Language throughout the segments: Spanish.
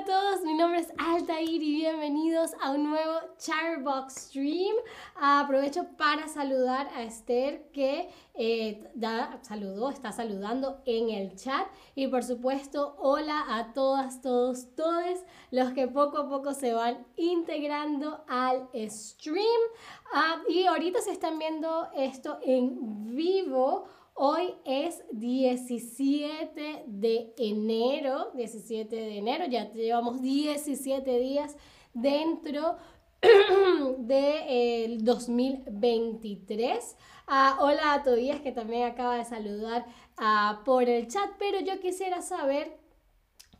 a todos, mi nombre es Altair y bienvenidos a un nuevo Charbox Stream. Aprovecho para saludar a Esther que eh, saludó, está saludando en el chat y por supuesto hola a todas, todos, todos los que poco a poco se van integrando al stream. Ah, y ahorita se están viendo esto en vivo. Hoy es 17 de enero, 17 de enero, ya llevamos 17 días dentro del 2023. Ah, hola a Tobías que también acaba de saludar ah, por el chat, pero yo quisiera saber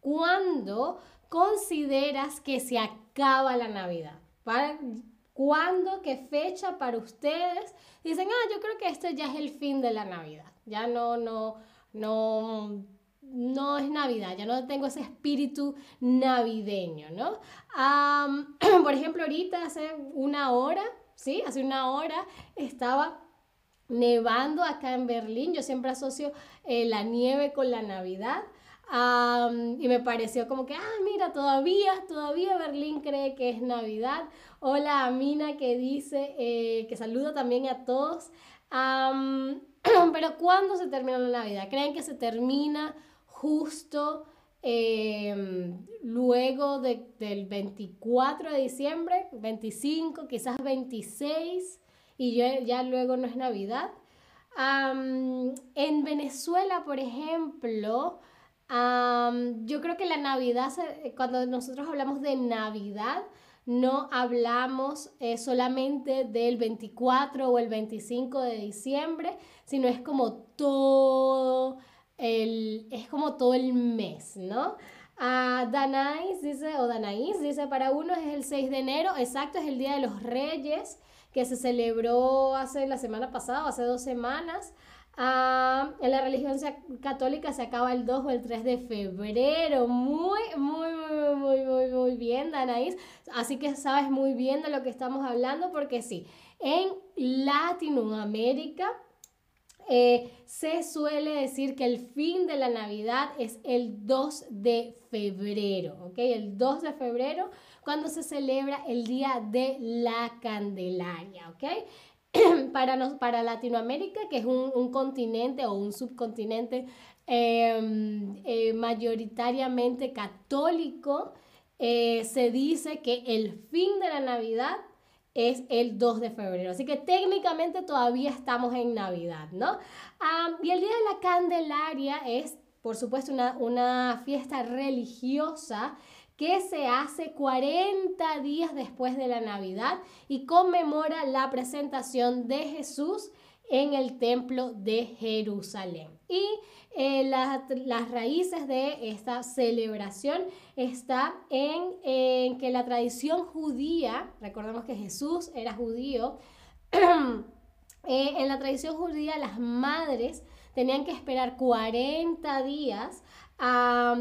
cuándo consideras que se acaba la Navidad. ¿Cuándo, qué fecha para ustedes? Dicen, ah, yo creo que esto ya es el fin de la Navidad. Ya no, no, no, no es Navidad, ya no tengo ese espíritu navideño, ¿no? por ejemplo, ahorita hace una hora, ¿sí? Hace una hora estaba nevando acá en Berlín. Yo siempre asocio eh, la nieve con la Navidad y me pareció como que, ah, mira, todavía, todavía Berlín cree que es Navidad. Hola Amina que dice eh, que saluda también a todos. pero ¿cuándo se termina la Navidad? ¿Creen que se termina justo em, luego del 24 de diciembre, 25, quizás 26, y ya luego no es Navidad? en Venezuela, por ejemplo, yo creo que la Navidad, cuando nosotros hablamos de Navidad, no hablamos eh, solamente del 24 o el 25 de diciembre, sino es como todo el, es como todo el mes, ¿no? Uh, Danais dice, o Danais dice, para uno es el 6 de enero, exacto, es el Día de los Reyes, que se celebró hace la semana pasada, hace dos semanas. Ah, en la religión católica se acaba el 2 o el 3 de febrero. Muy, muy, muy, muy, muy, muy bien, Danaís. Así que sabes muy bien de lo que estamos hablando porque sí, en Latinoamérica eh, se suele decir que el fin de la Navidad es el 2 de febrero, ¿ok? El 2 de febrero cuando se celebra el Día de la Candelaria, ¿ok? para, para Latinoamérica, que es un, continente o un subcontinente em, eh, mayoritariamente católico, eh, se dice que el fin de la Navidad es el 2 de febrero. Así que técnicamente todavía estamos en Navidad, ¿no? y el Día de la Candelaria es, por supuesto, una, una fiesta religiosa que se hace 40 días después de la Navidad y conmemora la presentación de Jesús en el templo de Jerusalén. Y eh, las raíces de esta celebración está en, que la tradición judía, recordemos que Jesús era judío, eh, en la tradición judía las madres tenían que esperar 40 días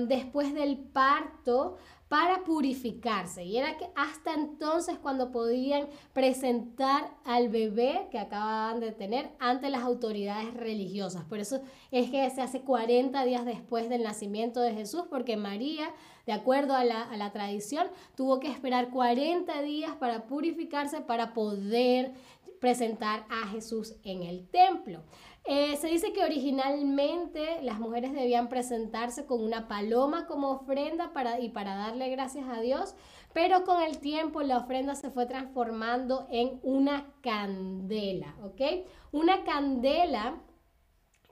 después del parto para purificarse. Y era que hasta entonces cuando podían presentar al bebé que acababan de tener ante las autoridades religiosas. Por eso es que se hace 40 días después del nacimiento de Jesús, porque María, de acuerdo a la, a la tradición, tuvo que esperar 40 días para purificarse, para poder presentar a Jesús en el templo. Eh, se dice que originalmente las mujeres debían presentarse con una paloma como ofrenda para, y para darle gracias a Dios, pero con el tiempo la ofrenda se fue transformando en una candela, ¿ok? Una candela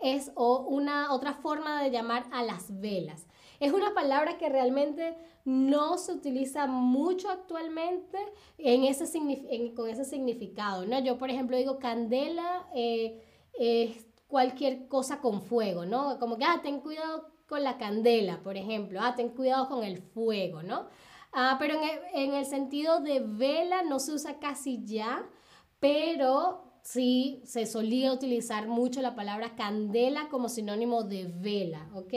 es una otra forma de llamar a las velas. Es una palabra que realmente no se utiliza mucho actualmente en ese con ese significado, ¿no? Yo, por ejemplo, digo candela. Eh, cualquier cosa con fuego, ¿no? Como que, ah, ten cuidado con la candela, por ejemplo, ah, ten cuidado con el fuego, ¿no? Ah, pero en el, en el sentido de vela no se usa casi ya, pero sí se solía utilizar mucho la palabra candela como sinónimo de vela, ¿ok?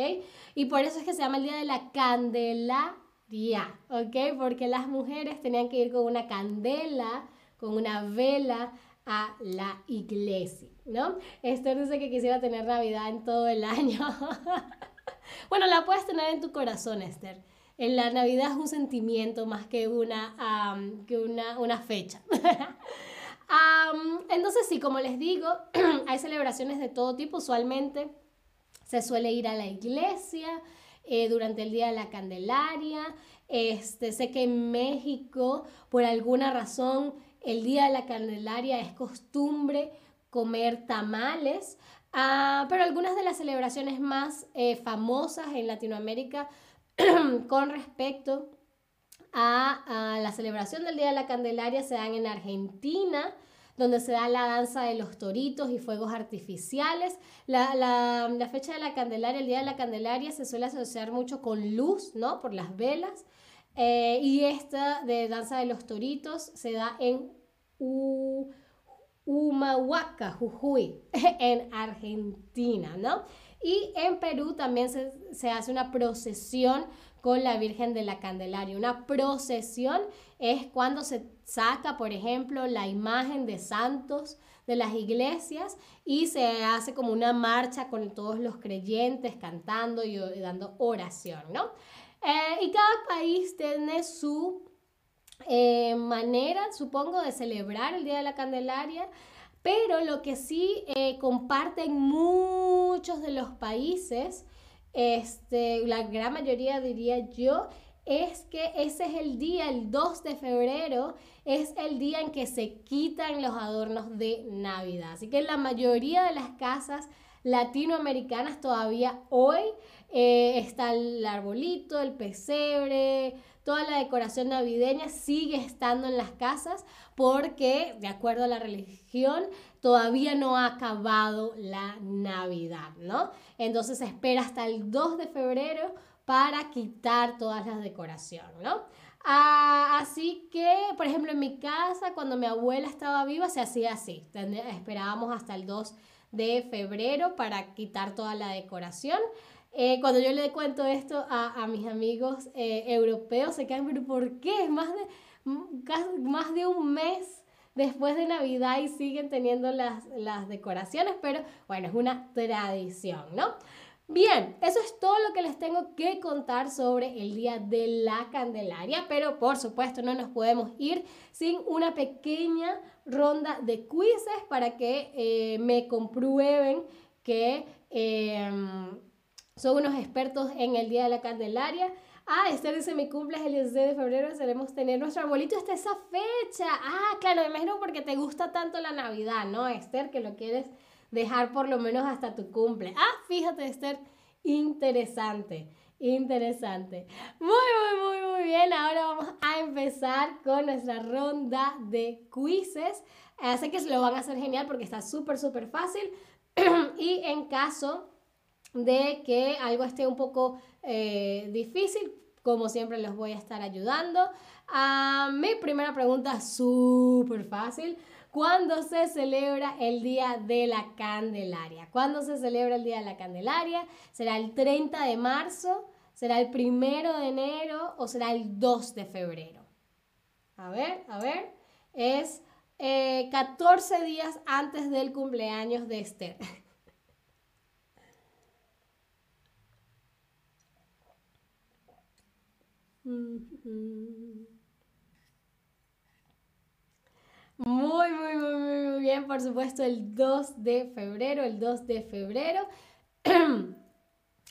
Y por eso es que se llama el Día de la Candelaria, ¿ok? Porque las mujeres tenían que ir con una candela, con una vela a la iglesia, ¿no? Esther dice que quisiera tener Navidad en todo el año. bueno, la puedes tener en tu corazón, Esther. En la Navidad es un sentimiento más que una, que una, una fecha. entonces sí, como les digo, hay celebraciones de todo tipo. Usualmente se suele ir a la iglesia eh, durante el Día de la Candelaria. Este, sé que en México, por alguna razón, el Día de la Candelaria es costumbre comer tamales. Ah, pero algunas de las celebraciones más eh, famosas en Latinoamérica con respecto a, la celebración del Día de la Candelaria se dan en Argentina, donde se da la danza de los toritos y fuegos artificiales. La, fecha de la Candelaria, el Día de la Candelaria, se suele asociar mucho con luz, ¿no? Por las velas. Eh, y esta de danza de los toritos se da en Humahuaca, Jujuy, en Argentina, ¿no? Y en Perú también se, hace una procesión con la Virgen de la Candelaria. Una procesión es cuando se saca, por ejemplo, la imagen de santos de las iglesias y se hace como una marcha con todos los creyentes cantando y, dando oración, ¿no? Eh, y cada país tiene su eh, manera, supongo, de celebrar el Día de la Candelaria. Pero lo que sí eh, comparten muchos de los países, este, la gran mayoría diría yo, es que ese es el día, el 2 de febrero, es el día en que se quitan los adornos de Navidad. Así que la mayoría de las casas latinoamericanas todavía hoy eh, está el arbolito, el pesebre, toda la decoración navideña sigue estando en las casas porque, de acuerdo a la religión, todavía no ha acabado la Navidad, ¿no? Entonces se espera hasta el 2 de febrero para quitar todas las decoraciones, ¿no? Ah, así que, por ejemplo, en mi casa, cuando mi abuela estaba viva, se hacía así. Esperábamos hasta el 2 de febrero para quitar toda la decoración. Eh, cuando yo le cuento esto a, mis amigos eh, europeos, se quedan, pero ¿por qué? Más de, más de un mes después de Navidad y siguen teniendo las, las decoraciones, pero bueno, es una tradición, ¿no? Bien, eso es todo lo que les tengo que contar sobre el Día de la Candelaria, pero por supuesto no nos podemos ir sin una pequeña ronda de quizzes para que eh, me comprueben que em, son unos expertos en el Día de la Candelaria. Ah, Esther dice, mi cumple es el 16 de febrero, queremos tener nuestro arbolito hasta esa fecha. Ah, claro, me imagino porque te gusta tanto la Navidad, ¿no, Esther? Que lo quieres dejar por lo menos hasta tu cumple. Ah, fíjate, Esther, interesante, interesante. Muy, muy, muy, muy bien. Ahora vamos a empezar con nuestra ronda de quizzes. Así que lo van a hacer genial porque está súper, súper fácil. y en caso de que algo esté un poco eh, difícil, como siempre les voy a estar ayudando. a mi primera pregunta, súper fácil. ¿Cuándo se celebra el Día de la Candelaria? ¿Cuándo se celebra el Día de la Candelaria? ¿Será el 30 de marzo? ¿Será el 1 de enero? ¿O será el 2 de febrero? A ver, a ver. Es 14 eh, días antes del cumpleaños de Esther. Muy, muy, muy, muy, bien, por supuesto, el 2 de febrero, el 2 de febrero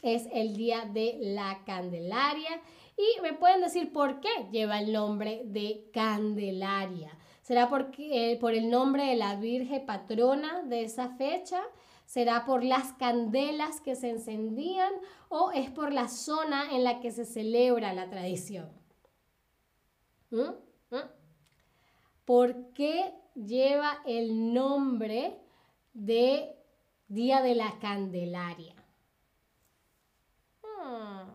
es el día de la Candelaria. Y me pueden decir por qué lleva el nombre de Candelaria. ¿Será porque, eh, por el nombre de la Virgen patrona de esa fecha? ¿Será por las candelas que se encendían o es por la zona en la que se celebra la tradición? ¿Mm? ¿Mm? ¿Por qué lleva el nombre de Día de la Candelaria? Hmm.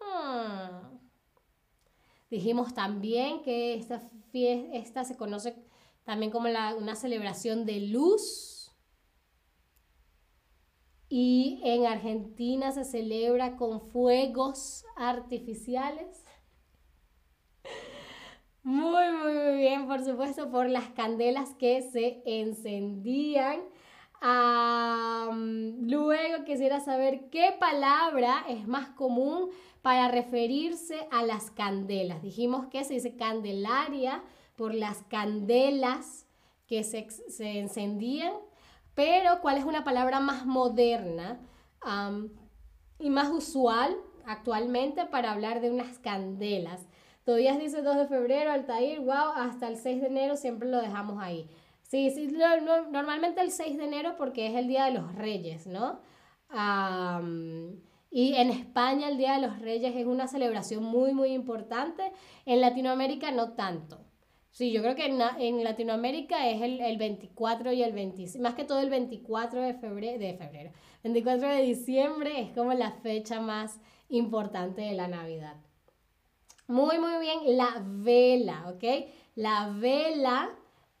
Hmm. Dijimos también que esta, fiesta, se conoce también como una celebración de luz y en Argentina se celebra con fuegos artificiales. Muy, muy, muy bien, por supuesto, por las candelas que se encendían. luego quisiera saber qué palabra es más común para referirse a las candelas. Dijimos que se dice candelaria por las candelas que se, se encendían, pero ¿cuál es una palabra más moderna y más usual actualmente para hablar de unas candelas? Todavía dice 2 de febrero, Altair, wow, hasta el 6 de enero siempre lo dejamos ahí. Sí, sí, normalmente el 6 de enero porque es el Día de los Reyes, ¿no? y en España el Día de los Reyes es una celebración muy, muy importante. En Latinoamérica no tanto. Sí, yo creo que en, Latinoamérica es el, el, 24 y el 25, más que todo el 24 de febrero, de febrero, 24 de diciembre es como la fecha más importante de la Navidad. Muy, muy bien, la vela, ¿ok? La vela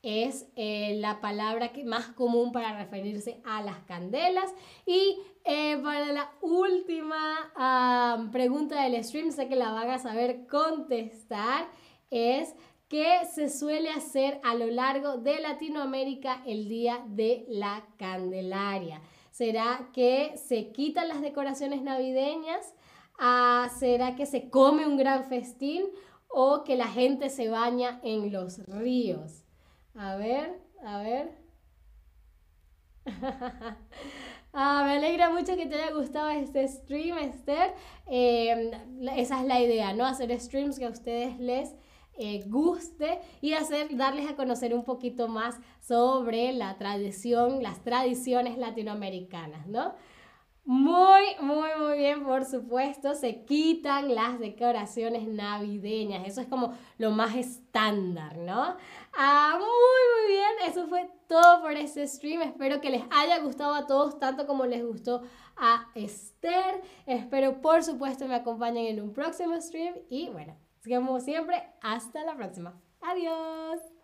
es eh, la palabra que, más común para referirse a las candelas. Y eh, para la última pregunta del stream, sé que la van a saber contestar, es ¿qué se suele hacer a lo largo de Latinoamérica el día de la Candelaria? ¿Será que se quitan las decoraciones navideñas? Ah, ¿Será que se come un gran festín? ¿O que la gente se baña en los ríos? A ver, a ver. ah, me alegra mucho que te haya gustado este stream, Esther. Em, esa es la idea, ¿no? Hacer streams que a ustedes les eh, guste y hacer, darles a conocer un poquito más sobre la tradición, las tradiciones latinoamericanas, ¿no? Muy, muy, muy bien, por supuesto. Se quitan las decoraciones navideñas. Eso es como lo más estándar, ¿no? Ah, muy, muy bien. Eso fue todo por este stream. Espero que les haya gustado a todos tanto como les gustó a Esther. Espero, por supuesto, me acompañen en un próximo stream. Y bueno, como siempre, hasta la próxima. Adiós.